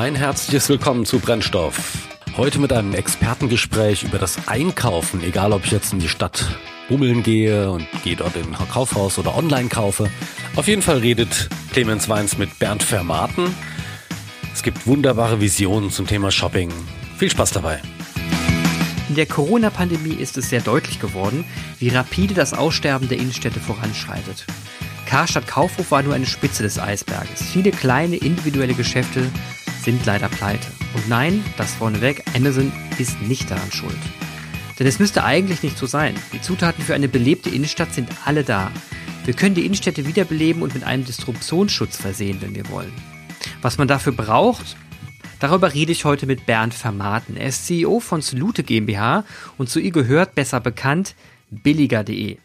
Ein herzliches Willkommen zu Brennstoff. Heute mit einem Expertengespräch über das Einkaufen, egal ob ich jetzt in die Stadt bummeln gehe und gehe dort in ein Kaufhaus oder online kaufe. Auf jeden Fall redet Clemens Weins mit Bernd Vermaten. Es gibt wunderbare Visionen zum Thema Shopping. Viel Spaß dabei. In der Corona-Pandemie ist es sehr deutlich geworden, wie rapide das Aussterben der Innenstädte voranschreitet. Karstadt Kaufhof war nur eine Spitze des Eisberges. Viele kleine individuelle Geschäfte sind leider pleite. Und nein, das vorneweg, Amazon ist nicht daran schuld. Denn es müsste eigentlich nicht so sein. Die Zutaten für eine belebte Innenstadt sind alle da. Wir können die Innenstädte wiederbeleben und mit einem Distributionsschutz versehen, wenn wir wollen. Was man dafür braucht, Darüber rede ich heute mit Bernd Vermaten. Er ist CEO von Salute GmbH und zu ihr gehört, besser bekannt, billiger.de.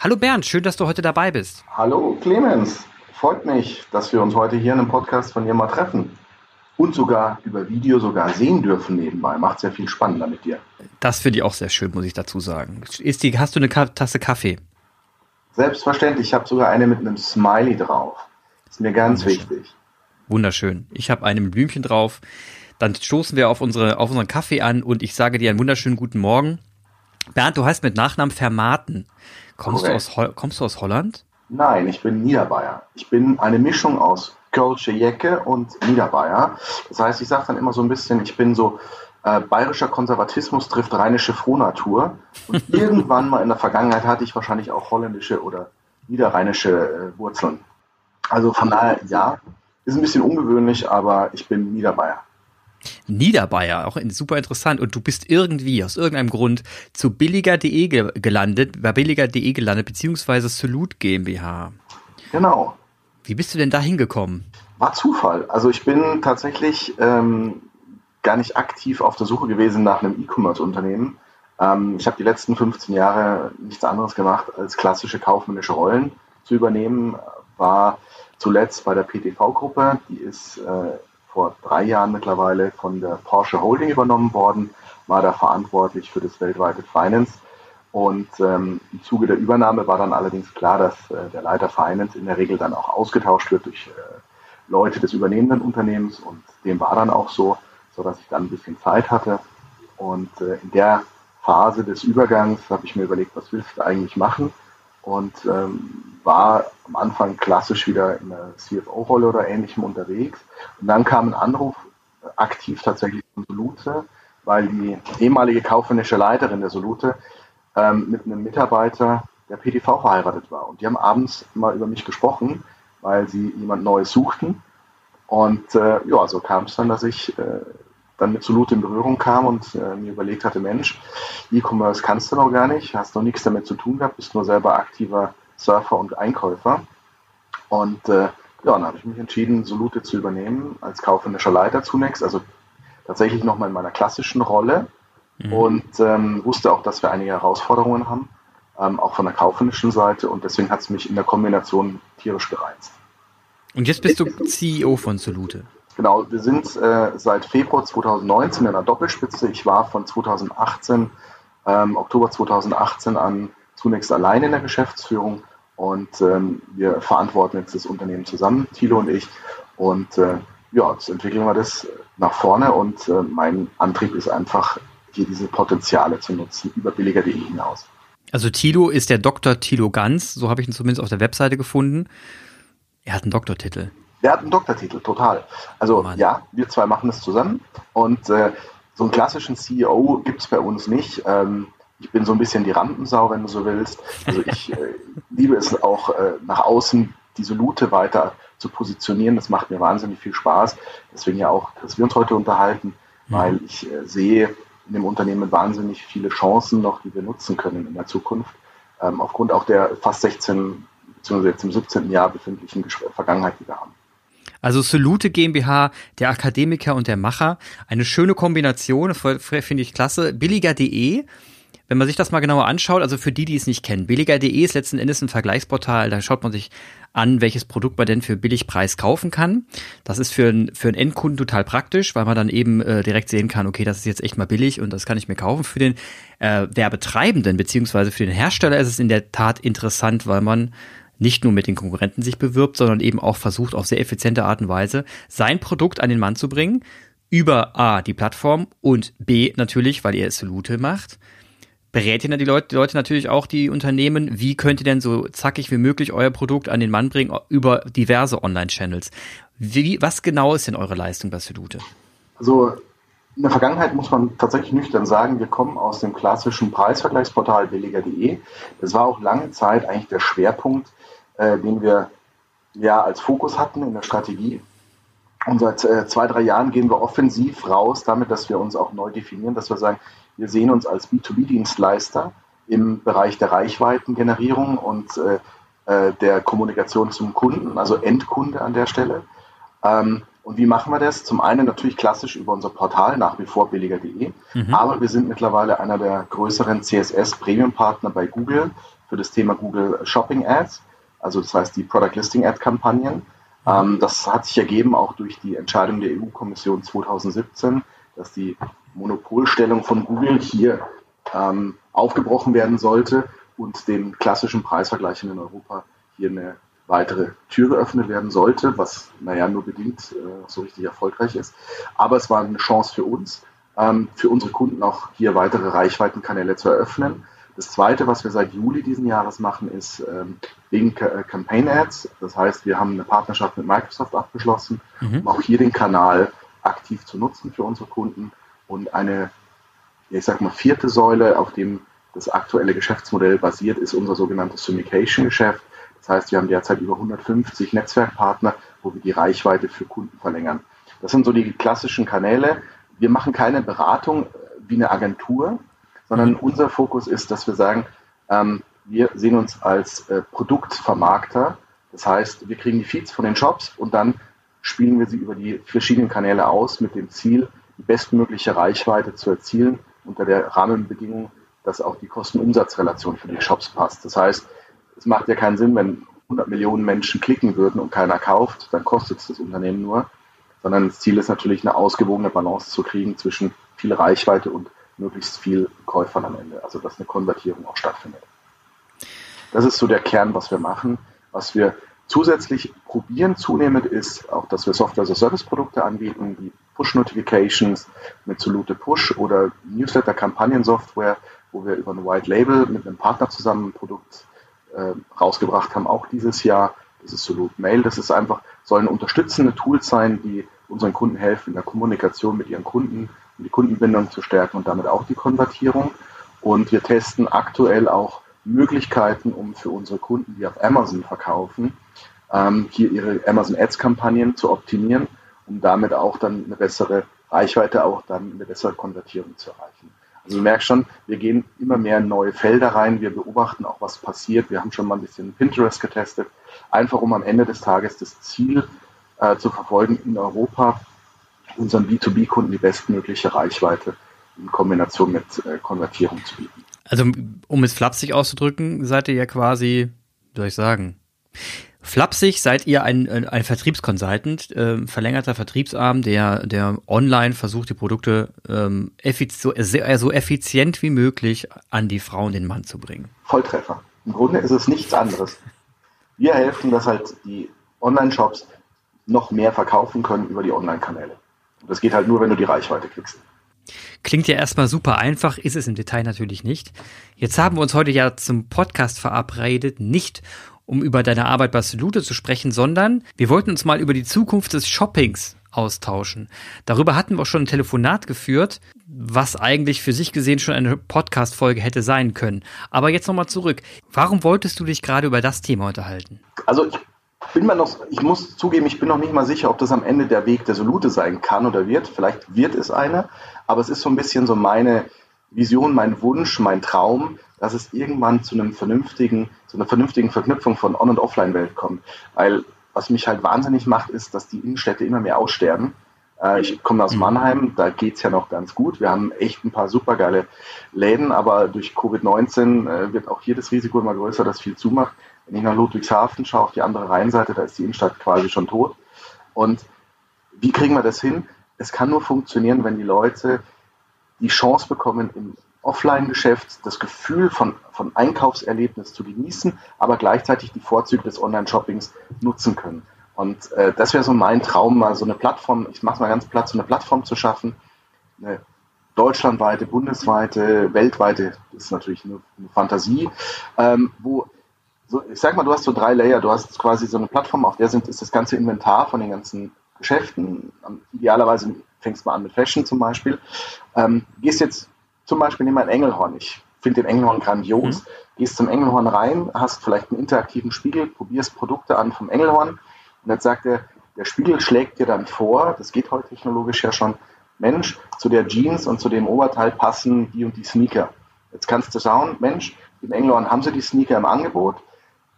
Hallo Bernd, schön, dass du heute dabei bist. Hallo Clemens, freut mich, dass wir uns heute hier in einem Podcast von dir mal treffen. Und sogar über Video sogar sehen dürfen nebenbei. Macht sehr viel spannender mit dir. Das finde ich auch sehr schön, muss ich dazu sagen. Ist die, hast du eine Tasse Kaffee? Selbstverständlich, ich habe sogar eine mit einem Smiley drauf. Ist mir ganz wichtig. Wunderschön. Ich habe eine mit Blümchen drauf. Dann stoßen wir auf, unsere, auf unseren Kaffee an und ich sage dir einen wunderschönen guten Morgen. Bernd, du heißt mit Nachnamen Vermaten. Kommst, du aus, kommst du aus Holland? Nein, ich bin Niederbayer. Ich bin eine Mischung aus Kölsche Jecke und Niederbayer. Das heißt, ich sage dann immer so ein bisschen, ich bin so äh, bayerischer Konservatismus trifft rheinische Frohnatur. Und irgendwann mal in der Vergangenheit hatte ich wahrscheinlich auch holländische oder niederrheinische äh, Wurzeln. Also von daher, ja, ist ein bisschen ungewöhnlich, aber ich bin Niederbayer. Niederbayer, auch super interessant. Und du bist irgendwie aus irgendeinem Grund zu billiger.de gelandet, bei billiger.de gelandet, beziehungsweise Salute GmbH. Genau. Wie bist du denn da hingekommen? War Zufall. Also ich bin tatsächlich ähm, gar nicht aktiv auf der Suche gewesen nach einem E-Commerce-Unternehmen. Ähm, ich habe die letzten 15 Jahre nichts anderes gemacht, als klassische kaufmännische Rollen zu übernehmen. War zuletzt bei der PTV-Gruppe, die ist äh, vor drei Jahren mittlerweile von der Porsche Holding übernommen worden, war da verantwortlich für das weltweite Finance. Und ähm, im Zuge der Übernahme war dann allerdings klar, dass äh, der Leiter Finance in der Regel dann auch ausgetauscht wird durch äh, Leute des übernehmenden Unternehmens. Und dem war dann auch so, so dass ich dann ein bisschen Zeit hatte. Und äh, in der Phase des Übergangs habe ich mir überlegt, was willst du eigentlich machen? Und ähm, war am Anfang klassisch wieder in einer CFO-Rolle oder ähnlichem unterwegs. Und dann kam ein Anruf aktiv tatsächlich von Solute, weil die ehemalige kaufmännische Leiterin der Solute ähm, mit einem Mitarbeiter der PTV verheiratet war. Und die haben abends mal über mich gesprochen, weil sie jemand Neues suchten. Und äh, ja, so kam es dann, dass ich äh, dann mit Solute in Berührung kam und äh, mir überlegt hatte, Mensch, E-Commerce kannst du noch gar nicht, hast noch nichts damit zu tun gehabt, bist nur selber aktiver Surfer und Einkäufer. Und äh, ja, dann habe ich mich entschieden, Solute zu übernehmen als kaufmännischer Leiter zunächst, also tatsächlich nochmal in meiner klassischen Rolle mhm. und ähm, wusste auch, dass wir einige Herausforderungen haben, ähm, auch von der kaufmännischen Seite und deswegen hat es mich in der Kombination tierisch gereizt. Und jetzt bist du CEO von Solute. Genau, wir sind äh, seit Februar 2019 in einer Doppelspitze. Ich war von 2018, ähm, Oktober 2018 an zunächst allein in der Geschäftsführung und ähm, wir verantworten jetzt das Unternehmen zusammen, Thilo und ich. Und äh, ja, jetzt entwickeln wir das nach vorne und äh, mein Antrieb ist einfach, hier diese Potenziale zu nutzen, über billiger.de hinaus. Also Thilo ist der Dr. Thilo Ganz, so habe ich ihn zumindest auf der Webseite gefunden. Er hat einen Doktortitel. Der hat einen Doktortitel, total. Also oh ja, wir zwei machen das zusammen und äh, so einen klassischen CEO gibt es bei uns nicht. Ähm, ich bin so ein bisschen die Rampensau, wenn du so willst. Also ich äh, liebe es auch äh, nach außen diese Lute weiter zu positionieren. Das macht mir wahnsinnig viel Spaß. Deswegen ja auch, dass wir uns heute unterhalten, mhm. weil ich äh, sehe in dem Unternehmen wahnsinnig viele Chancen noch, die wir nutzen können in der Zukunft. Ähm, aufgrund auch der fast 16 beziehungsweise jetzt im 17. Jahr befindlichen Vergangenheit, die wir haben. Also Salute GmbH, der Akademiker und der Macher. Eine schöne Kombination, finde ich klasse. Billiger.de wenn man sich das mal genauer anschaut, also für die, die es nicht kennen, billiger.de ist letzten Endes ein Vergleichsportal, da schaut man sich an, welches Produkt man denn für Billigpreis kaufen kann. Das ist für, ein, für einen Endkunden total praktisch, weil man dann eben äh, direkt sehen kann, okay, das ist jetzt echt mal billig und das kann ich mir kaufen. Für den äh, Werbetreibenden beziehungsweise für den Hersteller ist es in der Tat interessant, weil man nicht nur mit den Konkurrenten sich bewirbt, sondern eben auch versucht, auf sehr effiziente Art und Weise sein Produkt an den Mann zu bringen, über A, die Plattform und B, natürlich, weil ihr es Salute macht, berät ihr die Leute, die Leute natürlich auch die Unternehmen, wie könnt ihr denn so zackig wie möglich euer Produkt an den Mann bringen über diverse Online-Channels. Wie, was genau ist denn eure Leistung bei Salute? Also in der Vergangenheit muss man tatsächlich nüchtern sagen, wir kommen aus dem klassischen Preisvergleichsportal billiger.de. Das war auch lange Zeit eigentlich der Schwerpunkt, äh, den wir ja als Fokus hatten in der Strategie. Und seit äh, zwei, drei Jahren gehen wir offensiv raus, damit, dass wir uns auch neu definieren, dass wir sagen, wir sehen uns als B2B-Dienstleister im Bereich der Reichweitengenerierung und äh, äh, der Kommunikation zum Kunden, also Endkunde an der Stelle. Ähm, und wie machen wir das? Zum einen natürlich klassisch über unser Portal, nach wie vor billiger.de. Mhm. Aber wir sind mittlerweile einer der größeren CSS-Premium-Partner bei Google für das Thema Google Shopping Ads. Also das heißt die Product Listing Ad Kampagnen. Ähm, das hat sich ergeben auch durch die Entscheidung der EU-Kommission 2017, dass die Monopolstellung von Google hier ähm, aufgebrochen werden sollte und den klassischen Preisvergleichen in Europa hier eine weitere Tür geöffnet werden sollte, was, naja, nur bedingt äh, so richtig erfolgreich ist. Aber es war eine Chance für uns, ähm, für unsere Kunden auch hier weitere Reichweitenkanäle zu eröffnen. Das Zweite, was wir seit Juli diesen Jahres machen, ist ähm, wegen äh, Campaign Ads. Das heißt, wir haben eine Partnerschaft mit Microsoft abgeschlossen, mhm. um auch hier den Kanal aktiv zu nutzen für unsere Kunden. Und eine, ich sag mal, vierte Säule, auf dem das aktuelle Geschäftsmodell basiert, ist unser sogenanntes Syndication-Geschäft. Das heißt, wir haben derzeit über 150 Netzwerkpartner, wo wir die Reichweite für Kunden verlängern. Das sind so die klassischen Kanäle. Wir machen keine Beratung äh, wie eine Agentur, sondern unser Fokus ist, dass wir sagen, ähm, wir sehen uns als äh, Produktvermarkter. Das heißt, wir kriegen die Feeds von den Shops und dann spielen wir sie über die verschiedenen Kanäle aus mit dem Ziel, die bestmögliche Reichweite zu erzielen unter der Rahmenbedingung, dass auch die Kosten-Umsatz-Relation für die Shops passt. Das heißt, es macht ja keinen Sinn, wenn 100 Millionen Menschen klicken würden und keiner kauft, dann kostet es das Unternehmen nur, sondern das Ziel ist natürlich eine ausgewogene Balance zu kriegen zwischen viel Reichweite und möglichst viel Käufern am Ende, also dass eine Konvertierung auch stattfindet. Das ist so der Kern, was wir machen. Was wir zusätzlich probieren zunehmend ist auch, dass wir Software-as-a-Service-Produkte anbieten, wie Push-Notifications mit Solute Push oder Newsletter-Kampagnen-Software, wo wir über ein White Label mit einem Partner zusammen ein Produkt äh, rausgebracht haben, auch dieses Jahr. Das ist Solute Mail. Das ist einfach, sollen unterstützende Tools sein, die unseren Kunden helfen in der Kommunikation mit ihren Kunden, um die Kundenbindung zu stärken und damit auch die Konvertierung. Und wir testen aktuell auch Möglichkeiten, um für unsere Kunden, die auf Amazon verkaufen, ähm, hier ihre Amazon Ads Kampagnen zu optimieren, um damit auch dann eine bessere Reichweite, auch dann eine bessere Konvertierung zu erreichen. Also du merkst schon, wir gehen immer mehr in neue Felder rein, wir beobachten auch, was passiert. Wir haben schon mal ein bisschen Pinterest getestet, einfach um am Ende des Tages das Ziel äh, zu verfolgen, in Europa unseren B2B-Kunden die bestmögliche Reichweite in Kombination mit äh, Konvertierung zu bieten. Also um es flapsig auszudrücken, seid ihr ja quasi, wie soll ich sagen, Flapsig seid ihr ein, ein Vertriebskonsultant, äh, verlängerter Vertriebsarm, der, der online versucht, die Produkte ähm, so, so effizient wie möglich an die Frau und den Mann zu bringen. Volltreffer. Im Grunde ist es nichts anderes. Wir helfen, dass halt die Online-Shops noch mehr verkaufen können über die Online-Kanäle. Und das geht halt nur, wenn du die Reichweite kriegst. Klingt ja erstmal super einfach, ist es im Detail natürlich nicht. Jetzt haben wir uns heute ja zum Podcast verabredet, nicht um über deine Arbeit bei Salute zu sprechen, sondern wir wollten uns mal über die Zukunft des Shoppings austauschen. Darüber hatten wir auch schon ein Telefonat geführt, was eigentlich für sich gesehen schon eine Podcast-Folge hätte sein können. Aber jetzt nochmal zurück. Warum wolltest du dich gerade über das Thema unterhalten? Also ich bin mir noch, ich muss zugeben, ich bin noch nicht mal sicher, ob das am Ende der Weg der Solute sein kann oder wird. Vielleicht wird es eine, aber es ist so ein bisschen so meine Vision, mein Wunsch, mein Traum, dass es irgendwann zu einem vernünftigen, zu einer vernünftigen Verknüpfung von On- und Offline-Welt kommt. Weil was mich halt wahnsinnig macht, ist, dass die Innenstädte immer mehr aussterben. Äh, ich komme aus mhm. Mannheim, da geht's ja noch ganz gut. Wir haben echt ein paar supergeile Läden, aber durch Covid-19 äh, wird auch hier das Risiko immer größer, dass viel zumacht. Wenn ich nach Ludwigshafen schaue, auf die andere Rheinseite, da ist die Innenstadt quasi schon tot. Und wie kriegen wir das hin? Es kann nur funktionieren, wenn die Leute die Chance bekommen, im Offline-Geschäft das Gefühl von, von Einkaufserlebnis zu genießen, aber gleichzeitig die Vorzüge des Online-Shoppings nutzen können. Und äh, das wäre so mein Traum, mal so eine Plattform, ich mache mal ganz platt, so eine Plattform zu schaffen, eine deutschlandweite, bundesweite, weltweite, das ist natürlich eine, eine Fantasie, ähm, wo so, ich sag mal, du hast so drei Layer, du hast quasi so eine Plattform, auf der sind, ist das ganze Inventar von den ganzen Geschäften. Idealerweise fängst du mal an mit Fashion zum Beispiel. Ähm, gehst jetzt zum Beispiel, nimm mal ein Engelhorn. Ich finde den Engelhorn grandios. Mhm. Gehst zum Engelhorn rein, hast vielleicht einen interaktiven Spiegel, probierst Produkte an vom Engelhorn und jetzt sagt er, der Spiegel schlägt dir dann vor, das geht heute technologisch ja schon, Mensch, zu der Jeans und zu dem Oberteil passen die und die Sneaker. Jetzt kannst du schauen, Mensch, im Engelhorn haben sie die Sneaker im Angebot.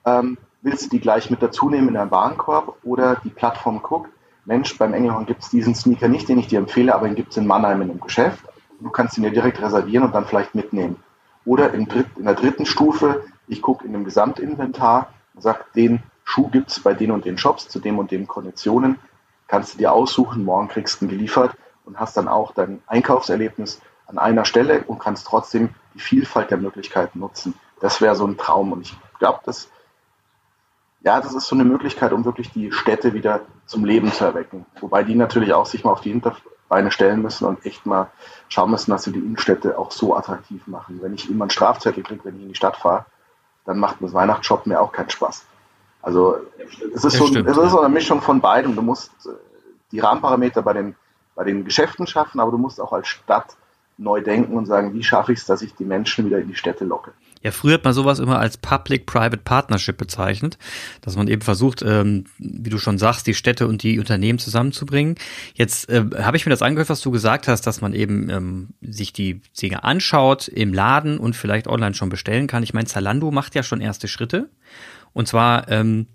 Ähm, willst du die gleich mit dazu nehmen in deinen Warenkorb oder die Plattform guckt, Mensch, beim Engelhorn gibt es diesen Sneaker nicht, den ich dir empfehle, aber den gibt es in Mannheim in einem Geschäft. Du kannst ihn dir direkt reservieren und dann vielleicht mitnehmen. Oder in, dritt, in der dritten Stufe, ich gucke in dem Gesamtinventar und sage, den Schuh gibt es bei den und den Shops zu dem und den Konditionen. Kannst du dir aussuchen, morgen kriegst du ihn geliefert und hast dann auch dein Einkaufserlebnis an einer Stelle und kannst trotzdem die Vielfalt der Möglichkeiten nutzen. Das wäre so ein Traum und ich glaube, das ja, das ist so eine Möglichkeit, um wirklich die Städte wieder zum Leben zu erwecken. Wobei die natürlich auch sich mal auf die Hinterbeine stellen müssen und echt mal schauen müssen, dass sie die Innenstädte auch so attraktiv machen. Wenn ich immer einen Strafzettel kriege, wenn ich in die Stadt fahre, dann macht das Weihnachtsshoppen mir auch keinen Spaß. Also es ist, so, es ist so eine Mischung von beidem. Du musst äh, die Rahmenparameter bei den, bei den Geschäften schaffen, aber du musst auch als Stadt neu denken und sagen, wie schaffe ich es, dass ich die Menschen wieder in die Städte locke. Ja, früher hat man sowas immer als Public-Private Partnership bezeichnet, dass man eben versucht, ähm, wie du schon sagst, die Städte und die Unternehmen zusammenzubringen. Jetzt äh, habe ich mir das angehört, was du gesagt hast, dass man eben ähm, sich die Dinge anschaut im Laden und vielleicht online schon bestellen kann. Ich meine, Zalando macht ja schon erste Schritte. Und zwar, ähm,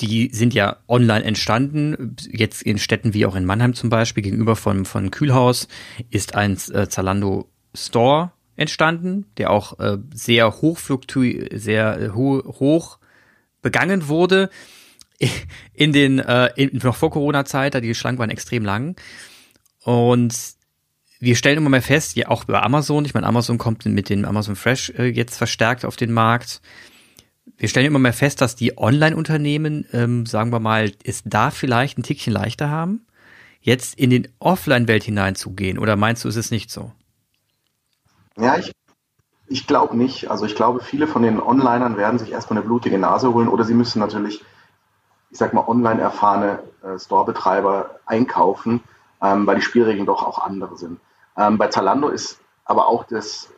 die sind ja online entstanden. Jetzt in Städten wie auch in Mannheim zum Beispiel, gegenüber von, von Kühlhaus, ist ein äh, Zalando Store entstanden, der auch äh, sehr hoch sehr äh, ho hoch begangen wurde in den äh, in, noch vor Corona-Zeit, da die Schlangen waren extrem lang und wir stellen immer mehr fest, ja auch über Amazon, ich meine Amazon kommt mit dem Amazon Fresh äh, jetzt verstärkt auf den Markt. Wir stellen immer mehr fest, dass die Online-Unternehmen, ähm, sagen wir mal, es da vielleicht ein Tickchen leichter haben, jetzt in den Offline-Welt hineinzugehen. Oder meinst du, ist es nicht so? Ja, ich, ich glaube nicht. Also ich glaube, viele von den Onlinern werden sich erstmal eine blutige Nase holen oder sie müssen natürlich, ich sag mal, online erfahrene äh, Store-Betreiber einkaufen, ähm, weil die Spielregeln doch auch andere sind. Ähm, bei Zalando ist aber auch das,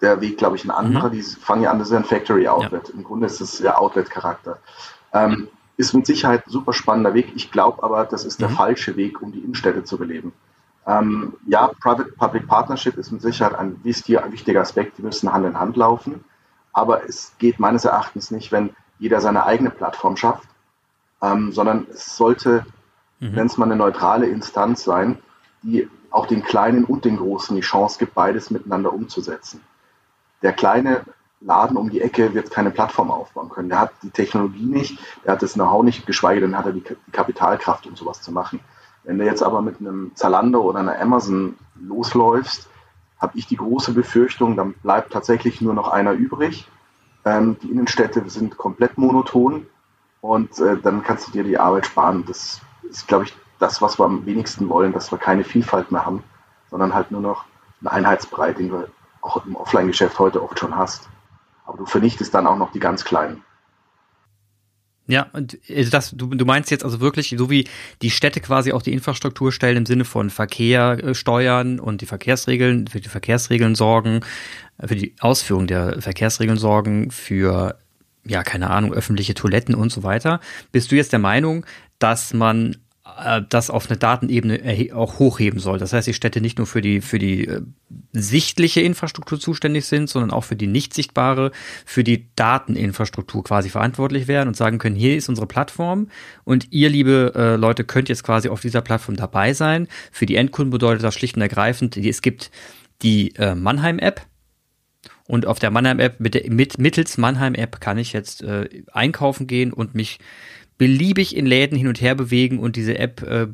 der Weg, glaube ich, ein anderer. Mhm. Die fangen ja an, das ist ein Factory Outlet. Ja. Im Grunde ist es ja Outlet-Charakter. Ähm, ist mit Sicherheit ein super spannender Weg. Ich glaube aber, das ist der mhm. falsche Weg, um die Innenstädte zu beleben. Ähm, ja, Private-Public Partnership ist mit Sicherheit ein wichtiger Aspekt, die müssen Hand in Hand laufen. Aber es geht meines Erachtens nicht, wenn jeder seine eigene Plattform schafft, ähm, sondern es sollte, mhm. wenn es mal eine neutrale Instanz sein, die auch den Kleinen und den Großen die Chance gibt, beides miteinander umzusetzen. Der kleine Laden um die Ecke wird keine Plattform aufbauen können. Der hat die Technologie nicht, der hat das Know-how nicht, geschweige denn hat er die Kapitalkraft, um sowas zu machen. Wenn du jetzt aber mit einem Zalando oder einer Amazon losläufst, habe ich die große Befürchtung, dann bleibt tatsächlich nur noch einer übrig. Ähm, die Innenstädte sind komplett monoton und äh, dann kannst du dir die Arbeit sparen. Das ist, glaube ich, das, was wir am wenigsten wollen, dass wir keine Vielfalt mehr haben, sondern halt nur noch einen Einheitsbrei, den du auch im Offline-Geschäft heute oft schon hast. Aber du vernichtest dann auch noch die ganz Kleinen. Ja, und äh, das, du, du meinst jetzt also wirklich, so wie die Städte quasi auch die Infrastruktur stellen im Sinne von Verkehr äh, steuern und die Verkehrsregeln, für die Verkehrsregeln sorgen, äh, für die Ausführung der Verkehrsregeln sorgen, für, ja, keine Ahnung, öffentliche Toiletten und so weiter. Bist du jetzt der Meinung, dass man das auf eine Datenebene auch hochheben soll. Das heißt, die Städte nicht nur für die, für die äh, sichtliche Infrastruktur zuständig sind, sondern auch für die nicht sichtbare, für die Dateninfrastruktur quasi verantwortlich werden und sagen können, hier ist unsere Plattform und ihr, liebe äh, Leute, könnt jetzt quasi auf dieser Plattform dabei sein. Für die Endkunden bedeutet das schlicht und ergreifend, es gibt die äh, Mannheim-App, und auf der Mannheim-App, mit, mit, mittels Mannheim-App kann ich jetzt äh, einkaufen gehen und mich beliebig in Läden hin und her bewegen und diese App äh,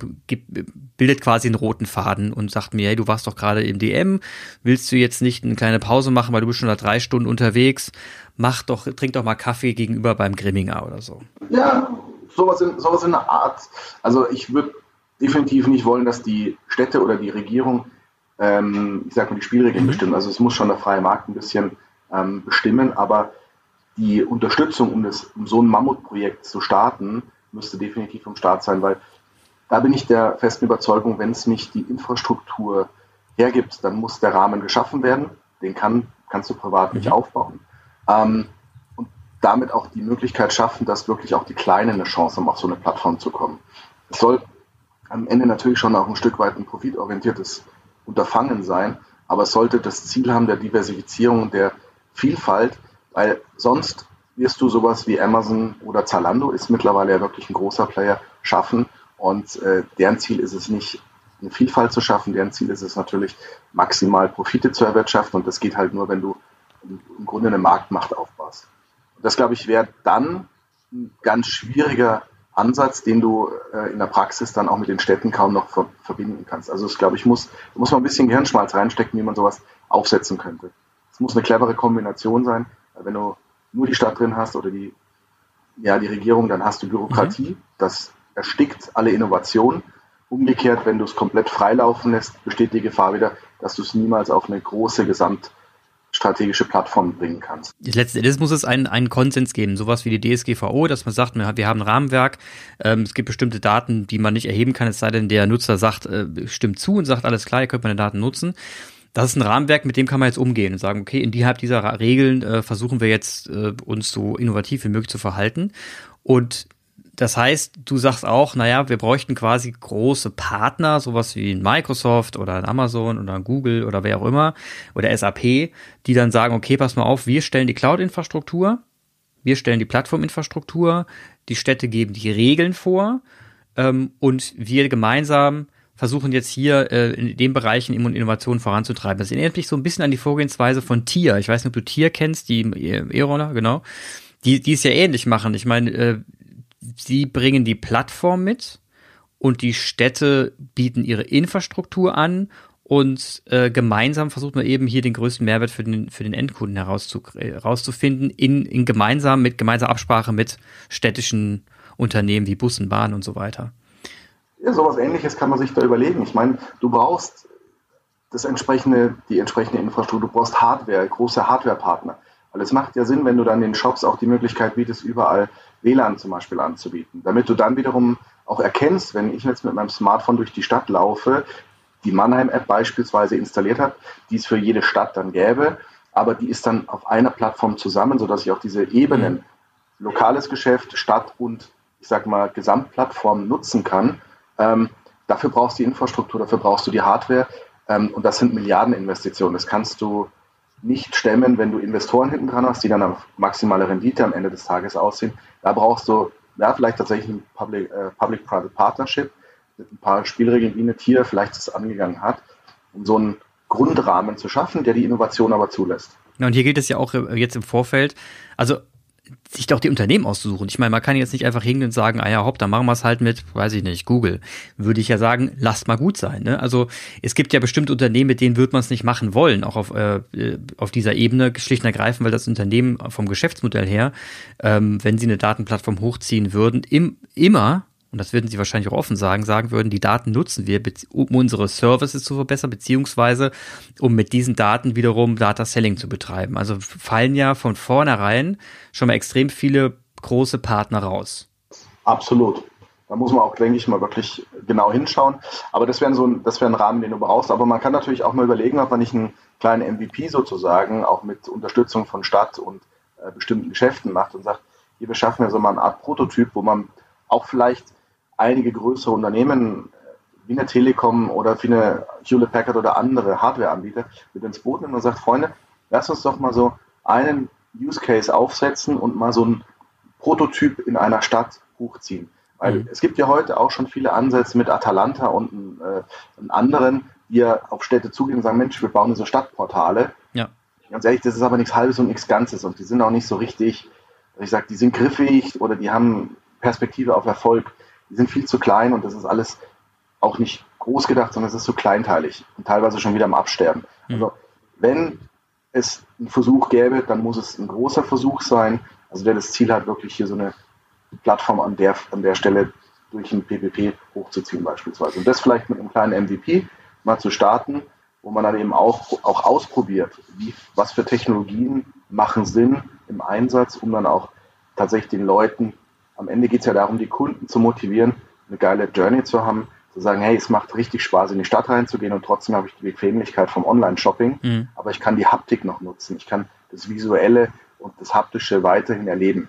bildet quasi einen roten Faden und sagt mir, hey, du warst doch gerade im DM, willst du jetzt nicht eine kleine Pause machen, weil du bist schon da drei Stunden unterwegs, mach doch, trink doch mal Kaffee gegenüber beim Grimminger oder so. Ja, sowas in, sowas in der Art. Also ich würde definitiv nicht wollen, dass die Städte oder die Regierung, ähm, ich sag mal, die Spielregeln mhm. bestimmen. Also es muss schon der freie Markt ein bisschen ähm, bestimmen, aber die Unterstützung, um, das, um so ein Mammutprojekt zu starten, müsste definitiv vom Staat sein, weil da bin ich der festen Überzeugung, wenn es nicht die Infrastruktur hergibt, dann muss der Rahmen geschaffen werden. Den kann, kannst du privat nicht mhm. aufbauen. Ähm, und damit auch die Möglichkeit schaffen, dass wirklich auch die Kleinen eine Chance haben, auf so eine Plattform zu kommen. Es soll am Ende natürlich schon auch ein Stück weit ein profitorientiertes Unterfangen sein, aber es sollte das Ziel haben der Diversifizierung, der Vielfalt, weil sonst wirst du sowas wie Amazon oder Zalando, ist mittlerweile ja wirklich ein großer Player, schaffen. Und äh, deren Ziel ist es nicht, eine Vielfalt zu schaffen, deren Ziel ist es natürlich, maximal Profite zu erwirtschaften. Und das geht halt nur, wenn du im Grunde eine Marktmacht aufbaust. Und das, glaube ich, wäre dann ein ganz schwieriger Ansatz, den du äh, in der Praxis dann auch mit den Städten kaum noch ver verbinden kannst. Also, ich glaube, ich muss, muss man ein bisschen Gehirnschmalz reinstecken, wie man sowas aufsetzen könnte. Es muss eine clevere Kombination sein. Wenn du nur die Stadt drin hast oder die, ja, die Regierung, dann hast du Bürokratie. Mhm. Das erstickt alle Innovationen. Umgekehrt, wenn du es komplett freilaufen lässt, besteht die Gefahr wieder, dass du es niemals auf eine große gesamtstrategische Plattform bringen kannst. Letzten Endes muss es einen, einen Konsens geben, sowas wie die DSGVO, dass man sagt, wir haben ein Rahmenwerk, ähm, es gibt bestimmte Daten, die man nicht erheben kann, es sei denn, der Nutzer sagt, äh, stimmt zu und sagt, alles klar, ihr könnt meine Daten nutzen das ist ein Rahmenwerk, mit dem kann man jetzt umgehen und sagen, okay, innerhalb dieser Regeln äh, versuchen wir jetzt äh, uns so innovativ wie möglich zu verhalten. Und das heißt, du sagst auch, naja, wir bräuchten quasi große Partner, sowas wie Microsoft oder ein Amazon oder ein Google oder wer auch immer oder SAP, die dann sagen, okay, pass mal auf, wir stellen die Cloud-Infrastruktur, wir stellen die Plattforminfrastruktur, die Städte geben die Regeln vor ähm, und wir gemeinsam versuchen jetzt hier äh, in den Bereichen Innovationen voranzutreiben. Das erinnert mich so ein bisschen an die Vorgehensweise von Tier. Ich weiß nicht, ob du Tier kennst, die E-Roller, genau. Die, die es ja ähnlich machen. Ich meine, äh, sie bringen die Plattform mit und die Städte bieten ihre Infrastruktur an und äh, gemeinsam versucht man eben hier den größten Mehrwert für den, für den Endkunden herauszu, herauszufinden, in, in gemeinsam mit gemeinsamer Absprache mit städtischen Unternehmen wie Bussen, Bahnen und so weiter. Ja, sowas ähnliches kann man sich da überlegen. Ich meine, du brauchst das entsprechende, die entsprechende Infrastruktur, du brauchst Hardware, große Hardwarepartner. Weil es macht ja Sinn, wenn du dann den Shops auch die Möglichkeit bietest, überall WLAN zum Beispiel anzubieten. Damit du dann wiederum auch erkennst, wenn ich jetzt mit meinem Smartphone durch die Stadt laufe, die Mannheim-App beispielsweise installiert habe, die es für jede Stadt dann gäbe, aber die ist dann auf einer Plattform zusammen, sodass ich auch diese Ebenen, lokales Geschäft, Stadt und ich sag mal Gesamtplattform nutzen kann ähm, dafür brauchst du die Infrastruktur, dafür brauchst du die Hardware ähm, und das sind Milliardeninvestitionen. Das kannst du nicht stemmen, wenn du Investoren hinten dran hast, die dann auf maximale Rendite am Ende des Tages aussehen. Da brauchst du ja, vielleicht tatsächlich ein Public-Private äh, Public Partnership mit ein paar Spielregeln, wie eine Tier vielleicht das angegangen hat, um so einen Grundrahmen zu schaffen, der die Innovation aber zulässt. Und hier gilt es ja auch äh, jetzt im Vorfeld, also sich doch die Unternehmen auszusuchen. Ich meine, man kann jetzt nicht einfach hingehen und sagen, ah ja, hopp, dann machen wir es halt mit, weiß ich nicht, Google. Würde ich ja sagen, lasst mal gut sein. Ne? Also es gibt ja bestimmte Unternehmen, mit denen wird man es nicht machen wollen, auch auf, äh, auf dieser Ebene, schlicht und ergreifend, weil das Unternehmen vom Geschäftsmodell her, ähm, wenn sie eine Datenplattform hochziehen würden, im, immer und das würden sie wahrscheinlich auch offen sagen, sagen würden, die Daten nutzen wir, um unsere Services zu verbessern, beziehungsweise um mit diesen Daten wiederum Data Selling zu betreiben. Also fallen ja von vornherein schon mal extrem viele große Partner raus. Absolut. Da muss man auch, denke ich, mal wirklich genau hinschauen. Aber das wäre so ein, das ein Rahmen, den du brauchst. Aber man kann natürlich auch mal überlegen, ob man nicht einen kleinen MVP sozusagen auch mit Unterstützung von Stadt und äh, bestimmten Geschäften macht und sagt, hier, wir schaffen ja so mal eine Art Prototyp, wo man auch vielleicht einige größere Unternehmen wie eine Telekom oder wie eine Hewlett Packard oder andere Hardware-Anbieter mit ins Boot nimmt und sagt, Freunde, lass uns doch mal so einen Use Case aufsetzen und mal so einen Prototyp in einer Stadt hochziehen. Weil mhm. es gibt ja heute auch schon viele Ansätze mit Atalanta und äh, anderen, die ja auf Städte zugehen und sagen, Mensch, wir bauen so Stadtportale. Ja. Ganz ehrlich, das ist aber nichts Halbes und nichts Ganzes und die sind auch nicht so richtig, ich sage, die sind griffig oder die haben Perspektive auf Erfolg, die sind viel zu klein und das ist alles auch nicht groß gedacht, sondern es ist so kleinteilig und teilweise schon wieder am Absterben. Mhm. Also wenn es einen Versuch gäbe, dann muss es ein großer Versuch sein, also der das Ziel hat, wirklich hier so eine Plattform an der, an der Stelle durch ein PPP hochzuziehen beispielsweise. Und das vielleicht mit einem kleinen MVP mal zu starten, wo man dann eben auch, auch ausprobiert, wie, was für Technologien machen Sinn im Einsatz, um dann auch tatsächlich den Leuten, am Ende geht es ja darum, die Kunden zu motivieren, eine geile Journey zu haben, zu sagen, hey, es macht richtig Spaß, in die Stadt reinzugehen und trotzdem habe ich die Bequemlichkeit vom Online-Shopping, mhm. aber ich kann die Haptik noch nutzen, ich kann das Visuelle und das Haptische weiterhin erleben.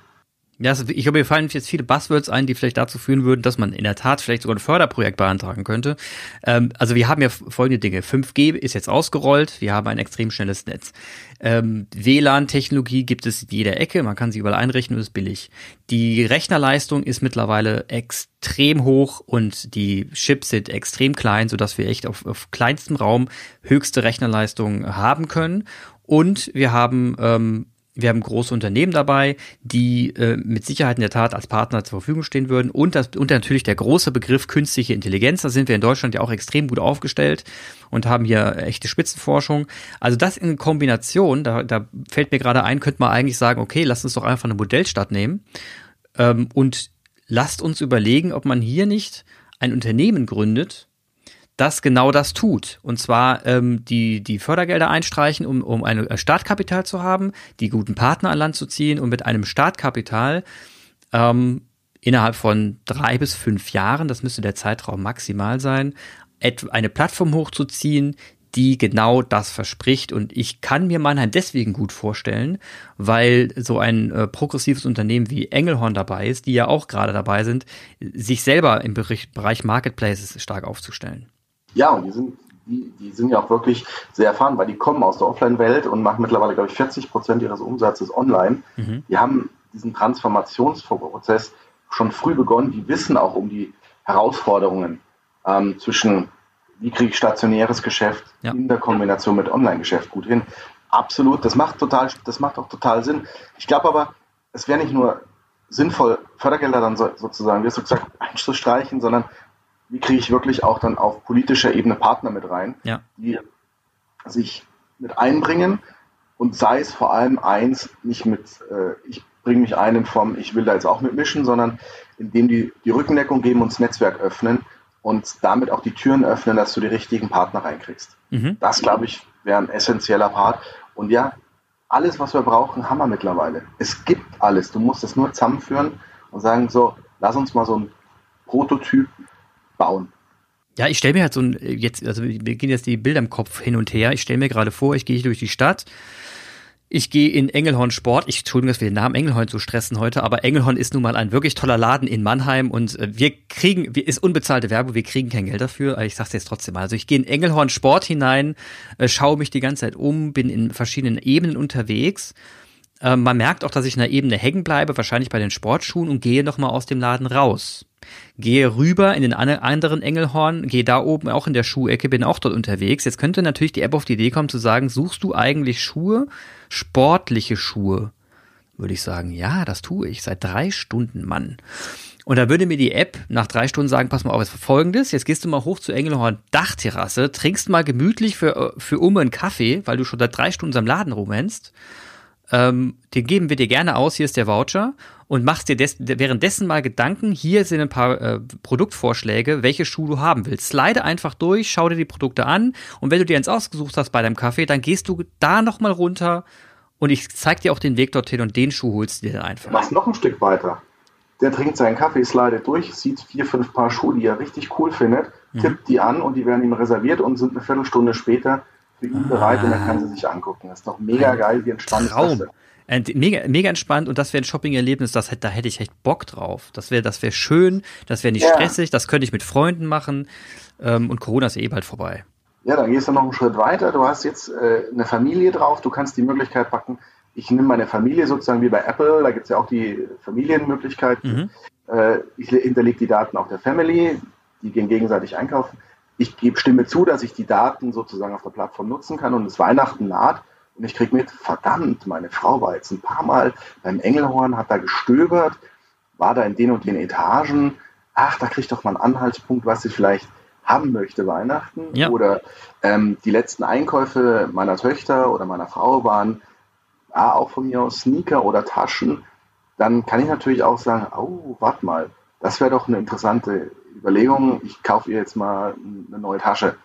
Ja, ich glaube, mir fallen jetzt viele Buzzwords ein, die vielleicht dazu führen würden, dass man in der Tat vielleicht sogar ein Förderprojekt beantragen könnte. Ähm, also wir haben ja folgende Dinge. 5G ist jetzt ausgerollt, wir haben ein extrem schnelles Netz. Ähm, WLAN-Technologie gibt es in jeder Ecke, man kann sie überall einrichten und ist billig. Die Rechnerleistung ist mittlerweile extrem hoch und die Chips sind extrem klein, sodass wir echt auf, auf kleinstem Raum höchste Rechnerleistung haben können. Und wir haben ähm, wir haben große Unternehmen dabei, die äh, mit Sicherheit in der Tat als Partner zur Verfügung stehen würden. Und, das, und natürlich der große Begriff künstliche Intelligenz. Da sind wir in Deutschland ja auch extrem gut aufgestellt und haben hier echte Spitzenforschung. Also das in Kombination, da, da fällt mir gerade ein, könnte man eigentlich sagen, okay, lasst uns doch einfach eine Modellstadt nehmen ähm, und lasst uns überlegen, ob man hier nicht ein Unternehmen gründet, das genau das tut. Und zwar ähm, die, die Fördergelder einstreichen, um, um ein Startkapital zu haben, die guten Partner an Land zu ziehen und mit einem Startkapital ähm, innerhalb von drei bis fünf Jahren, das müsste der Zeitraum maximal sein, eine Plattform hochzuziehen, die genau das verspricht. Und ich kann mir Mannheim deswegen gut vorstellen, weil so ein äh, progressives Unternehmen wie Engelhorn dabei ist, die ja auch gerade dabei sind, sich selber im Bereich Marketplaces stark aufzustellen. Ja, und die sind, die, die sind ja auch wirklich sehr erfahren, weil die kommen aus der Offline-Welt und machen mittlerweile, glaube ich, 40 Prozent ihres Umsatzes online. Mhm. Die haben diesen Transformationsprozess schon früh begonnen. Die wissen auch um die Herausforderungen ähm, zwischen, wie kriege ich stationäres Geschäft ja. in der Kombination mit Online-Geschäft gut hin. Absolut, das macht total, das macht auch total Sinn. Ich glaube aber, es wäre nicht nur sinnvoll, Fördergelder dann so, sozusagen, wie hast du gesagt, einzustreichen, sondern wie kriege ich wirklich auch dann auf politischer Ebene Partner mit rein, ja. die sich mit einbringen und sei es vor allem eins, nicht mit, äh, ich bringe mich ein in Form, ich will da jetzt auch mitmischen, sondern indem die die Rückendeckung geben und das Netzwerk öffnen und damit auch die Türen öffnen, dass du die richtigen Partner reinkriegst. Mhm. Das, glaube ich, wäre ein essentieller Part. Und ja, alles, was wir brauchen, haben wir mittlerweile. Es gibt alles. Du musst es nur zusammenführen und sagen, so, lass uns mal so ein Prototyp bauen. Ja, ich stelle mir halt so ein, jetzt, also wir gehen jetzt die Bilder im Kopf hin und her. Ich stelle mir gerade vor, ich gehe durch die Stadt. Ich gehe in Engelhorn Sport. Ich Entschuldigung, dass wir den Namen Engelhorn zu stressen heute, aber Engelhorn ist nun mal ein wirklich toller Laden in Mannheim und äh, wir kriegen, ist unbezahlte Werbung, wir kriegen kein Geld dafür, ich sag's jetzt trotzdem mal. Also ich gehe in Engelhorn Sport hinein, äh, schaue mich die ganze Zeit um, bin in verschiedenen Ebenen unterwegs. Äh, man merkt auch, dass ich in der Ebene hängen bleibe, wahrscheinlich bei den Sportschuhen und gehe nochmal aus dem Laden raus gehe rüber in den anderen Engelhorn, gehe da oben auch in der Schuhecke, bin auch dort unterwegs. Jetzt könnte natürlich die App auf die Idee kommen zu sagen, suchst du eigentlich Schuhe, sportliche Schuhe? Würde ich sagen, ja, das tue ich seit drei Stunden, Mann. Und da würde mir die App nach drei Stunden sagen, pass mal auf, jetzt folgendes, jetzt gehst du mal hoch zur Engelhorn Dachterrasse, trinkst mal gemütlich für, für Umme einen Kaffee, weil du schon seit drei Stunden am Laden rumrennst. Ähm, den geben wir dir gerne aus, hier ist der Voucher und machst dir des, währenddessen mal Gedanken, hier sind ein paar äh, Produktvorschläge, welche Schuhe du haben willst. Slide einfach durch, schau dir die Produkte an und wenn du dir eins ausgesucht hast bei deinem Kaffee, dann gehst du da nochmal runter und ich zeig dir auch den Weg dorthin und den Schuh holst du dir dann einfach. Machst noch ein Stück weiter. Der trinkt seinen Kaffee, slidet durch, sieht vier, fünf Paar Schuhe, die er richtig cool findet, mhm. tippt die an und die werden ihm reserviert und sind eine Viertelstunde später für ihn bereit ah. und er kann sie sich angucken. Das ist doch mega geil, wie entspannt Traum. ist das? Mega, mega entspannt und das wäre ein Shopping-Erlebnis, das, da hätte ich echt Bock drauf. Das wäre das wäre schön, das wäre nicht ja. stressig, das könnte ich mit Freunden machen ähm, und Corona ist eh bald vorbei. Ja, dann gehst du noch einen Schritt weiter. Du hast jetzt äh, eine Familie drauf, du kannst die Möglichkeit packen, ich nehme meine Familie sozusagen wie bei Apple, da gibt es ja auch die Familienmöglichkeit. Mhm. Äh, ich hinterlege die Daten auch der Family, die gehen gegenseitig einkaufen. Ich gebe Stimme zu, dass ich die Daten sozusagen auf der Plattform nutzen kann und es Weihnachten naht und ich kriege mit, verdammt, meine Frau war jetzt ein paar Mal beim Engelhorn, hat da gestöbert, war da in den und den Etagen, ach, da kriegt doch mal einen Anhaltspunkt, was ich vielleicht haben möchte Weihnachten. Ja. Oder ähm, die letzten Einkäufe meiner Töchter oder meiner Frau waren ah, auch von mir aus Sneaker oder Taschen. Dann kann ich natürlich auch sagen, oh, warte mal, das wäre doch eine interessante Überlegung. Ich kaufe ihr jetzt mal eine neue Tasche.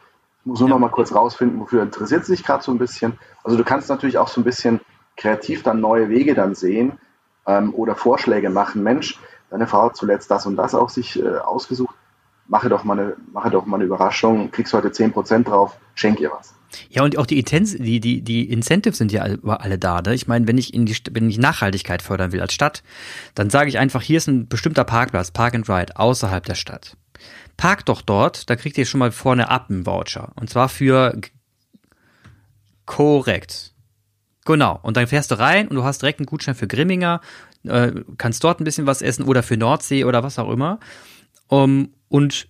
Ich muss nur ja. noch mal kurz rausfinden, wofür interessiert sie sich gerade so ein bisschen. Also du kannst natürlich auch so ein bisschen kreativ dann neue Wege dann sehen ähm, oder Vorschläge machen. Mensch, deine Frau hat zuletzt das und das auch sich äh, ausgesucht mache doch mal eine, mache doch mal eine Überraschung, kriegst heute 10% drauf, schenk ihr was. Ja, und auch die, Intens die, die, die Incentives sind ja alle, da. Ne? Ich meine, wenn ich in die, wenn ich Nachhaltigkeit fördern will als Stadt, dann sage ich einfach, hier ist ein bestimmter Parkplatz, Park and Ride, außerhalb der Stadt. Park doch dort, da kriegt ihr schon mal vorne ab einen Voucher. Und zwar für korrekt. Genau. Und dann fährst du rein und du hast direkt einen Gutschein für Grimminger, äh, kannst dort ein bisschen was essen oder für Nordsee oder was auch immer. Um, und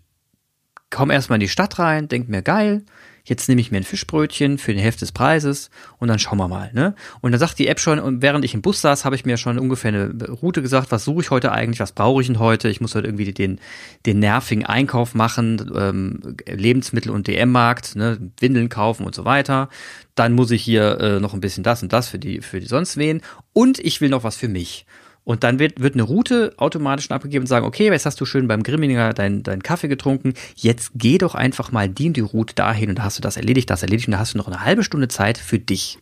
komme erstmal in die Stadt rein, denk mir, geil, jetzt nehme ich mir ein Fischbrötchen für den Hälfte des Preises und dann schauen wir mal. Ne? Und dann sagt die App schon, und während ich im Bus saß, habe ich mir schon ungefähr eine Route gesagt, was suche ich heute eigentlich, was brauche ich denn heute? Ich muss heute irgendwie den, den nervigen Einkauf machen, ähm, Lebensmittel- und DM-Markt, ne? Windeln kaufen und so weiter. Dann muss ich hier äh, noch ein bisschen das und das für die, für die sonst wen. Und ich will noch was für mich. Und dann wird, wird eine Route automatisch abgegeben und sagen, okay, jetzt hast du schön beim Grimminger deinen dein Kaffee getrunken, jetzt geh doch einfach mal die und die Route dahin und da hast du das erledigt, das erledigt und da hast du noch eine halbe Stunde Zeit für dich.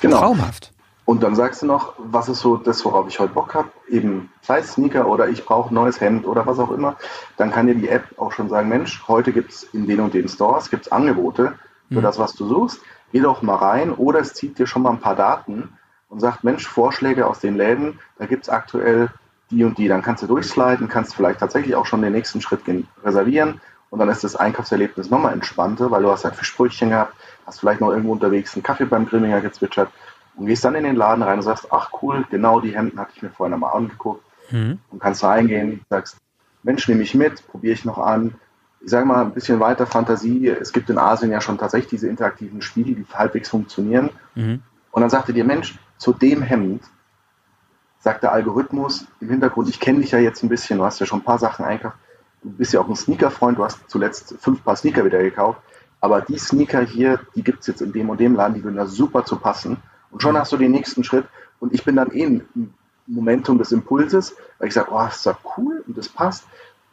Genau. Traumhaft. Und dann sagst du noch, was ist so das, worauf ich heute Bock habe, eben sei Sneaker oder ich brauche ein neues Hemd oder was auch immer, dann kann dir die App auch schon sagen, Mensch, heute gibt es in den und den Stores gibt's Angebote für mhm. das, was du suchst, geh doch mal rein oder es zieht dir schon mal ein paar Daten und sagt, Mensch, Vorschläge aus den Läden, da gibt es aktuell die und die. Dann kannst du durchsliden, kannst vielleicht tatsächlich auch schon den nächsten Schritt reservieren und dann ist das Einkaufserlebnis nochmal entspannter, weil du hast ein Fischbrötchen gehabt, hast vielleicht noch irgendwo unterwegs einen Kaffee beim Grillinger gezwitschert und gehst dann in den Laden rein und sagst, ach cool, genau die Hemden hatte ich mir vorhin einmal angeguckt mhm. und kannst reingehen, sagst, Mensch, nehme ich mit, probiere ich noch an. Ich sage mal ein bisschen weiter Fantasie. Es gibt in Asien ja schon tatsächlich diese interaktiven Spiele, die halbwegs funktionieren. Mhm. Und dann sagte dir, Mensch, zu dem Hemd sagt der Algorithmus im Hintergrund, ich kenne dich ja jetzt ein bisschen, du hast ja schon ein paar Sachen eingekauft, du bist ja auch ein Sneaker-Freund, du hast zuletzt fünf Paar Sneaker wieder gekauft, aber die Sneaker hier, die gibt es jetzt in dem und dem Laden, die würden da super zu passen. Und schon hast du den nächsten Schritt und ich bin dann eh ein Momentum des Impulses, weil ich sage, oh, das ist ja cool und das passt.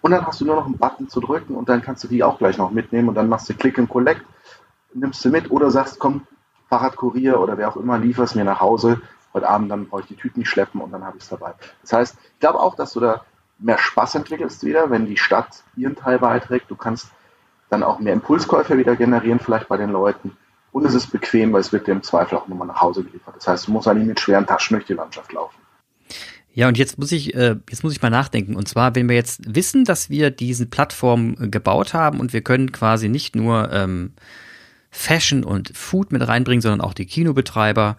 Und dann hast du nur noch einen Button zu drücken und dann kannst du die auch gleich noch mitnehmen und dann machst du Click and Collect, nimmst du mit oder sagst, komm, Fahrradkurier oder wer auch immer, liefert es mir nach Hause. Heute Abend dann brauche ich die Tüten nicht schleppen und dann habe ich es dabei. Das heißt, ich glaube auch, dass du da mehr Spaß entwickelst wieder, wenn die Stadt ihren Teil beiträgt. Du kannst dann auch mehr Impulskäufe wieder generieren, vielleicht bei den Leuten. Und es ist bequem, weil es wird dir im Zweifel auch nochmal nach Hause geliefert. Das heißt, du musst eigentlich mit schweren Taschen durch die Landschaft laufen. Ja, und jetzt muss ich, äh, jetzt muss ich mal nachdenken. Und zwar, wenn wir jetzt wissen, dass wir diese Plattform gebaut haben und wir können quasi nicht nur ähm, Fashion und Food mit reinbringen, sondern auch die Kinobetreiber,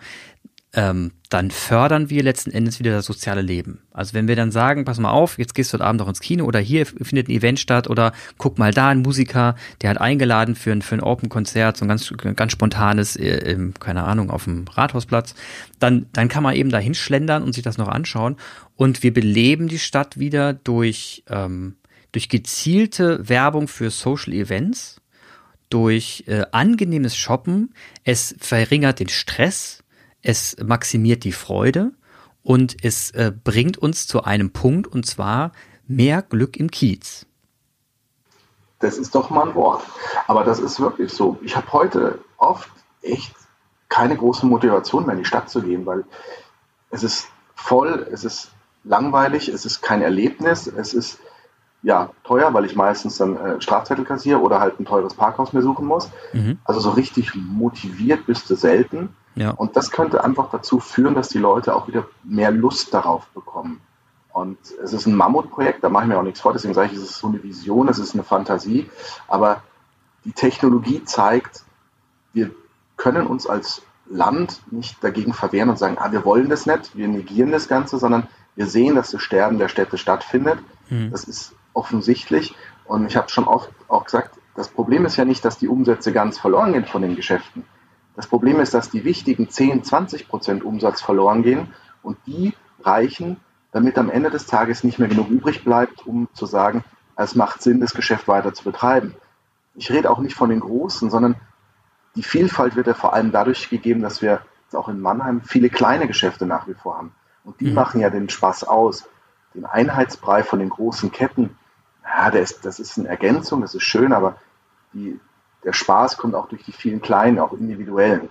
ähm, dann fördern wir letzten Endes wieder das soziale Leben. Also wenn wir dann sagen, pass mal auf, jetzt gehst du heute Abend noch ins Kino oder hier findet ein Event statt oder guck mal da, ein Musiker, der hat eingeladen für ein, für ein Open-Konzert, so ein ganz, ganz spontanes, äh, im, keine Ahnung, auf dem Rathausplatz, dann, dann kann man eben da hinschlendern und sich das noch anschauen. Und wir beleben die Stadt wieder durch, ähm, durch gezielte Werbung für Social Events durch äh, angenehmes Shoppen, es verringert den Stress, es maximiert die Freude und es äh, bringt uns zu einem Punkt und zwar mehr Glück im Kiez. Das ist doch mal ein Wort. Aber das ist wirklich so. Ich habe heute oft echt keine große Motivation mehr in die Stadt zu gehen, weil es ist voll, es ist langweilig, es ist kein Erlebnis, es ist ja, teuer, weil ich meistens dann äh, Strafzettel kassiere oder halt ein teures Parkhaus mir suchen muss. Mhm. Also so richtig motiviert bist du selten. Ja. Und das könnte einfach dazu führen, dass die Leute auch wieder mehr Lust darauf bekommen. Und es ist ein Mammutprojekt, da mache ich mir auch nichts vor, deswegen sage ich, es ist so eine Vision, es ist eine Fantasie, aber die Technologie zeigt, wir können uns als Land nicht dagegen verwehren und sagen, ah, wir wollen das nicht, wir negieren das Ganze, sondern wir sehen, dass das Sterben der Städte stattfindet. Mhm. Das ist offensichtlich. Und ich habe schon oft auch gesagt, das Problem ist ja nicht, dass die Umsätze ganz verloren gehen von den Geschäften. Das Problem ist, dass die wichtigen 10, 20 Prozent Umsatz verloren gehen und die reichen damit am Ende des Tages nicht mehr genug übrig bleibt, um zu sagen, es macht Sinn, das Geschäft weiter zu betreiben. Ich rede auch nicht von den Großen, sondern die Vielfalt wird ja vor allem dadurch gegeben, dass wir auch in Mannheim viele kleine Geschäfte nach wie vor haben. Und die mhm. machen ja den Spaß aus. Den Einheitsbrei von den großen Ketten, ja, der ist, das ist eine Ergänzung, das ist schön, aber die, der Spaß kommt auch durch die vielen kleinen, auch individuellen.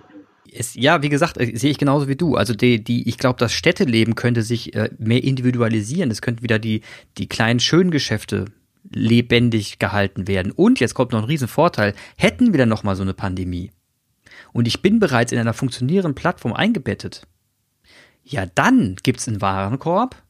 Es, ja, wie gesagt, äh, sehe ich genauso wie du. Also die, die, ich glaube, das Städteleben könnte sich äh, mehr individualisieren. Es könnten wieder die, die kleinen schönen Geschäfte lebendig gehalten werden. Und jetzt kommt noch ein Riesenvorteil. Hätten wir dann nochmal so eine Pandemie und ich bin bereits in einer funktionierenden Plattform eingebettet, ja, dann gibt's einen Warenkorb.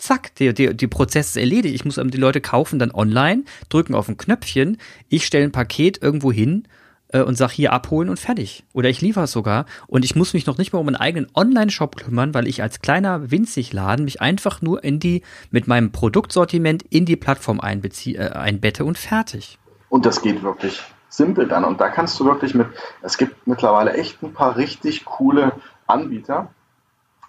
Zack, der, der, die Prozess ist erledigt. Ich muss die Leute kaufen dann online, drücken auf ein Knöpfchen, ich stelle ein Paket irgendwo hin äh, und sag hier abholen und fertig. Oder ich liefere es sogar und ich muss mich noch nicht mal um einen eigenen Online-Shop kümmern, weil ich als kleiner winzig Laden mich einfach nur in die mit meinem Produktsortiment in die Plattform äh, einbette und fertig. Und das geht wirklich simpel dann. Und da kannst du wirklich mit, es gibt mittlerweile echt ein paar richtig coole Anbieter.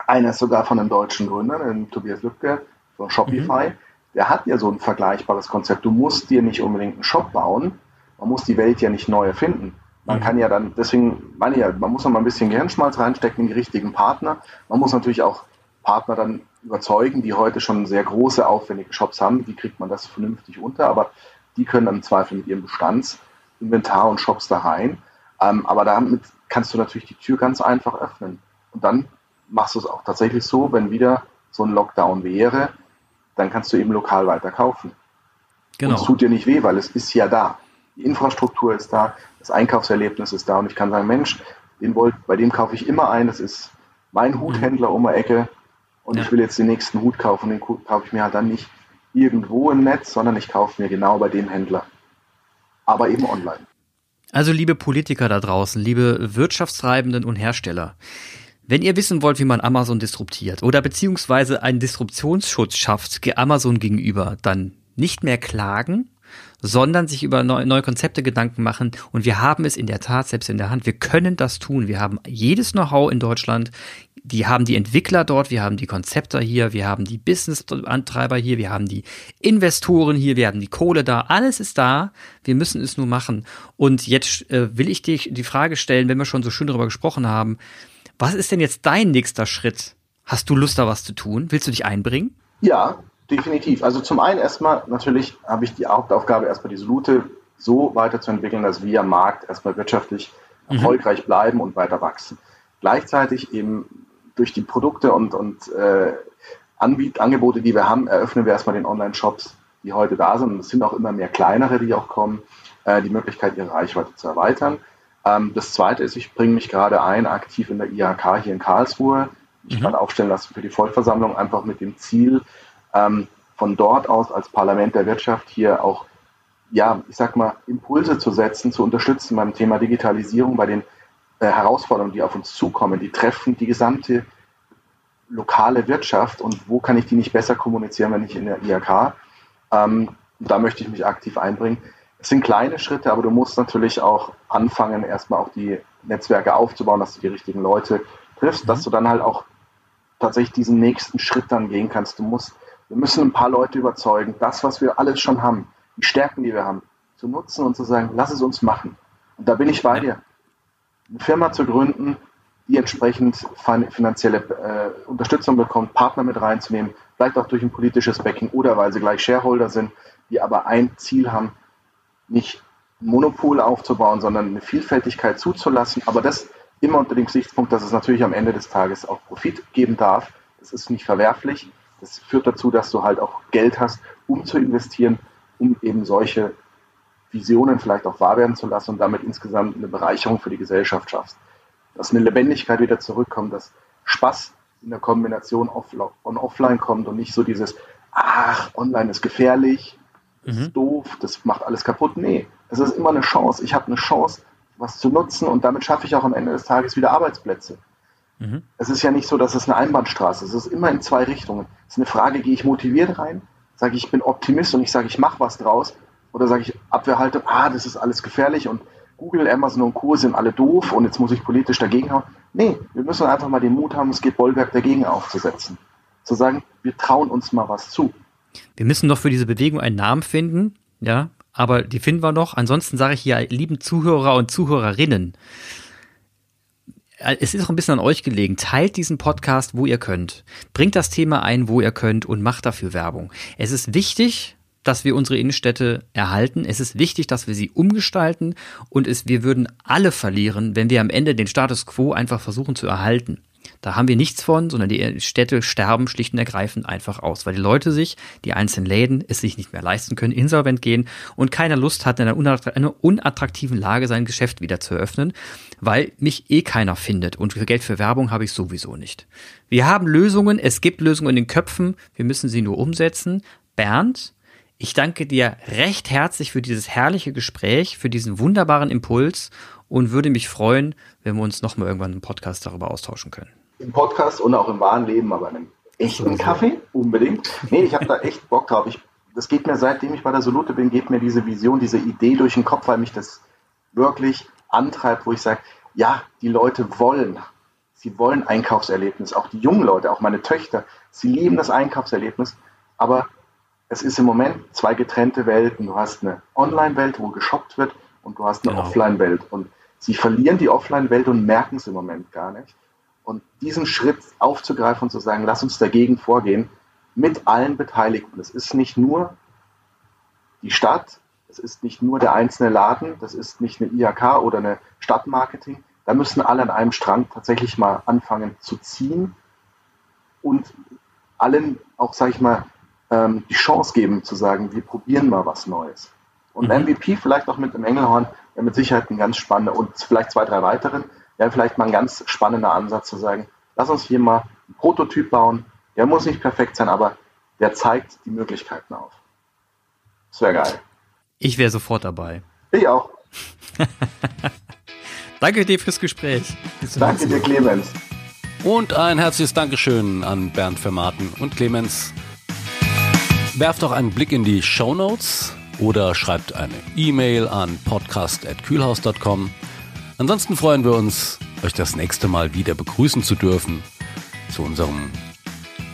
Einer ist sogar von einem deutschen Gründer, dem Tobias Lübke von Shopify. Mhm. Der hat ja so ein vergleichbares Konzept. Du musst dir nicht unbedingt einen Shop bauen. Man muss die Welt ja nicht neu erfinden. Man mhm. kann ja dann, deswegen meine ich ja, man muss noch mal ein bisschen Gehirnschmalz reinstecken in die richtigen Partner. Man muss natürlich auch Partner dann überzeugen, die heute schon sehr große, aufwendige Shops haben. Wie kriegt man das vernünftig unter? Aber die können dann im Zweifel mit ihrem Bestandsinventar und Shops da rein. Ähm, aber damit kannst du natürlich die Tür ganz einfach öffnen. Und dann machst du es auch tatsächlich so, wenn wieder so ein Lockdown wäre, dann kannst du eben lokal weiter kaufen. Genau. Und es tut dir nicht weh, weil es ist ja da. Die Infrastruktur ist da, das Einkaufserlebnis ist da und ich kann sagen, Mensch, den wollt, bei dem kaufe ich immer ein, das ist mein Huthändler um die Ecke und ja. ich will jetzt den nächsten Hut kaufen, den kaufe ich mir halt dann nicht irgendwo im Netz, sondern ich kaufe mir genau bei dem Händler. Aber eben online. Also liebe Politiker da draußen, liebe Wirtschaftstreibenden und Hersteller, wenn ihr wissen wollt, wie man Amazon disruptiert oder beziehungsweise einen Disruptionsschutz schafft Amazon gegenüber, dann nicht mehr klagen, sondern sich über neue, Konzepte Gedanken machen. Und wir haben es in der Tat selbst in der Hand. Wir können das tun. Wir haben jedes Know-how in Deutschland. Die haben die Entwickler dort, wir haben die Konzepte hier, wir haben die Business-Antreiber hier, wir haben die Investoren hier, wir haben die Kohle da. Alles ist da. Wir müssen es nur machen. Und jetzt äh, will ich dich die Frage stellen, wenn wir schon so schön darüber gesprochen haben, was ist denn jetzt dein nächster Schritt? Hast du Lust, da was zu tun? Willst du dich einbringen? Ja, definitiv. Also zum einen erstmal natürlich habe ich die Hauptaufgabe, erstmal diese Route so weiterzuentwickeln, dass wir am Markt erstmal wirtschaftlich mhm. erfolgreich bleiben und weiter wachsen. Gleichzeitig eben durch die Produkte und, und äh, Anbiet Angebote, die wir haben, eröffnen wir erstmal den Online-Shops, die heute da sind. Und es sind auch immer mehr kleinere, die auch kommen, äh, die Möglichkeit, ihre Reichweite zu erweitern. Ähm, das zweite ist, ich bringe mich gerade ein, aktiv in der IHK hier in Karlsruhe. Ich mhm. gerade aufstellen lassen für die Vollversammlung, einfach mit dem Ziel, ähm, von dort aus als Parlament der Wirtschaft hier auch, ja, ich sag mal, Impulse zu setzen, zu unterstützen beim Thema Digitalisierung, bei den äh, Herausforderungen, die auf uns zukommen. Die treffen die gesamte lokale Wirtschaft und wo kann ich die nicht besser kommunizieren, wenn nicht in der IHK? Ähm, da möchte ich mich aktiv einbringen. Es sind kleine Schritte, aber du musst natürlich auch anfangen, erstmal auch die Netzwerke aufzubauen, dass du die richtigen Leute triffst, mhm. dass du dann halt auch tatsächlich diesen nächsten Schritt dann gehen kannst. Du musst wir müssen ein paar Leute überzeugen, das, was wir alles schon haben, die Stärken, die wir haben, zu nutzen und zu sagen, lass es uns machen. Und da bin ich bei dir. Eine Firma zu gründen, die entsprechend finanzielle äh, Unterstützung bekommt, Partner mit reinzunehmen, vielleicht auch durch ein politisches Backing oder weil sie gleich Shareholder sind, die aber ein Ziel haben, nicht Monopol aufzubauen, sondern eine Vielfältigkeit zuzulassen, aber das immer unter dem Gesichtspunkt, dass es natürlich am Ende des Tages auch Profit geben darf. Das ist nicht verwerflich, das führt dazu, dass du halt auch Geld hast, um zu investieren, um eben solche Visionen vielleicht auch wahr werden zu lassen und damit insgesamt eine Bereicherung für die Gesellschaft schaffst. Dass eine Lebendigkeit wieder zurückkommt, dass Spaß in der Kombination on offline kommt und nicht so dieses, ach, online ist gefährlich, das mhm. ist doof, das macht alles kaputt. Nee, es ist immer eine Chance. Ich habe eine Chance, was zu nutzen und damit schaffe ich auch am Ende des Tages wieder Arbeitsplätze. Mhm. Es ist ja nicht so, dass es eine Einbahnstraße ist. Es ist immer in zwei Richtungen. Es ist eine Frage, gehe ich motiviert rein, sage ich, ich bin Optimist und ich sage, ich mache was draus, oder sage ich Abwehrhaltung, ah, das ist alles gefährlich und Google, Amazon und Co. sind alle doof und jetzt muss ich politisch dagegen hauen. Nee, wir müssen einfach mal den Mut haben, es geht Bollwerk dagegen aufzusetzen. zu sagen, wir trauen uns mal was zu. Wir müssen noch für diese Bewegung einen Namen finden, ja, aber die finden wir noch. Ansonsten sage ich hier, lieben Zuhörer und Zuhörerinnen, es ist auch ein bisschen an euch gelegen. Teilt diesen Podcast, wo ihr könnt. Bringt das Thema ein, wo ihr könnt und macht dafür Werbung. Es ist wichtig, dass wir unsere Innenstädte erhalten. Es ist wichtig, dass wir sie umgestalten und es, wir würden alle verlieren, wenn wir am Ende den Status quo einfach versuchen zu erhalten. Da haben wir nichts von, sondern die Städte sterben schlicht und ergreifend einfach aus, weil die Leute sich, die einzelnen Läden, es sich nicht mehr leisten können, insolvent gehen und keiner Lust hat, in einer unattraktiven Lage sein Geschäft wieder zu eröffnen, weil mich eh keiner findet und Geld für Werbung habe ich sowieso nicht. Wir haben Lösungen, es gibt Lösungen in den Köpfen, wir müssen sie nur umsetzen. Bernd, ich danke dir recht herzlich für dieses herrliche Gespräch, für diesen wunderbaren Impuls und würde mich freuen, wenn wir uns nochmal irgendwann im Podcast darüber austauschen können. Im Podcast und auch im wahren Leben, aber einem echten Kaffee unbedingt. Nee, ich habe da echt Bock drauf. Ich, das geht mir, seitdem ich bei der Solute bin, geht mir diese Vision, diese Idee durch den Kopf, weil mich das wirklich antreibt, wo ich sage, ja, die Leute wollen, sie wollen Einkaufserlebnis, auch die jungen Leute, auch meine Töchter, sie lieben das Einkaufserlebnis, aber es ist im Moment zwei getrennte Welten. Du hast eine Online-Welt, wo geshoppt wird, und du hast eine genau. Offline-Welt. Und sie verlieren die Offline-Welt und merken es im Moment gar nicht. Und diesen Schritt aufzugreifen und zu sagen, lass uns dagegen vorgehen, mit allen Beteiligten. Das ist nicht nur die Stadt, es ist nicht nur der einzelne Laden, das ist nicht eine IHK oder eine Stadtmarketing. Da müssen alle an einem Strang tatsächlich mal anfangen zu ziehen und allen auch, sage ich mal, ähm, die Chance geben zu sagen, wir probieren mal was Neues. Und mhm. MVP vielleicht auch mit dem Engelhorn wäre mit Sicherheit ein ganz spannender und vielleicht zwei, drei weiteren, wäre vielleicht mal ein ganz spannender Ansatz zu sagen, lass uns hier mal einen Prototyp bauen. Der muss nicht perfekt sein, aber der zeigt die Möglichkeiten auf. Das wäre geil. Ich wäre sofort dabei. Ich auch. Danke dir fürs Gespräch. Danke dir, Clemens. Und ein herzliches Dankeschön an Bernd Vermaten und Clemens. Werft auch einen Blick in die Show Notes oder schreibt eine E-Mail an podcast.kühlhaus.com. Ansonsten freuen wir uns, euch das nächste Mal wieder begrüßen zu dürfen zu unserem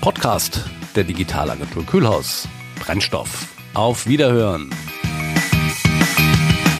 Podcast der Digitalagentur Kühlhaus. Brennstoff. Auf Wiederhören.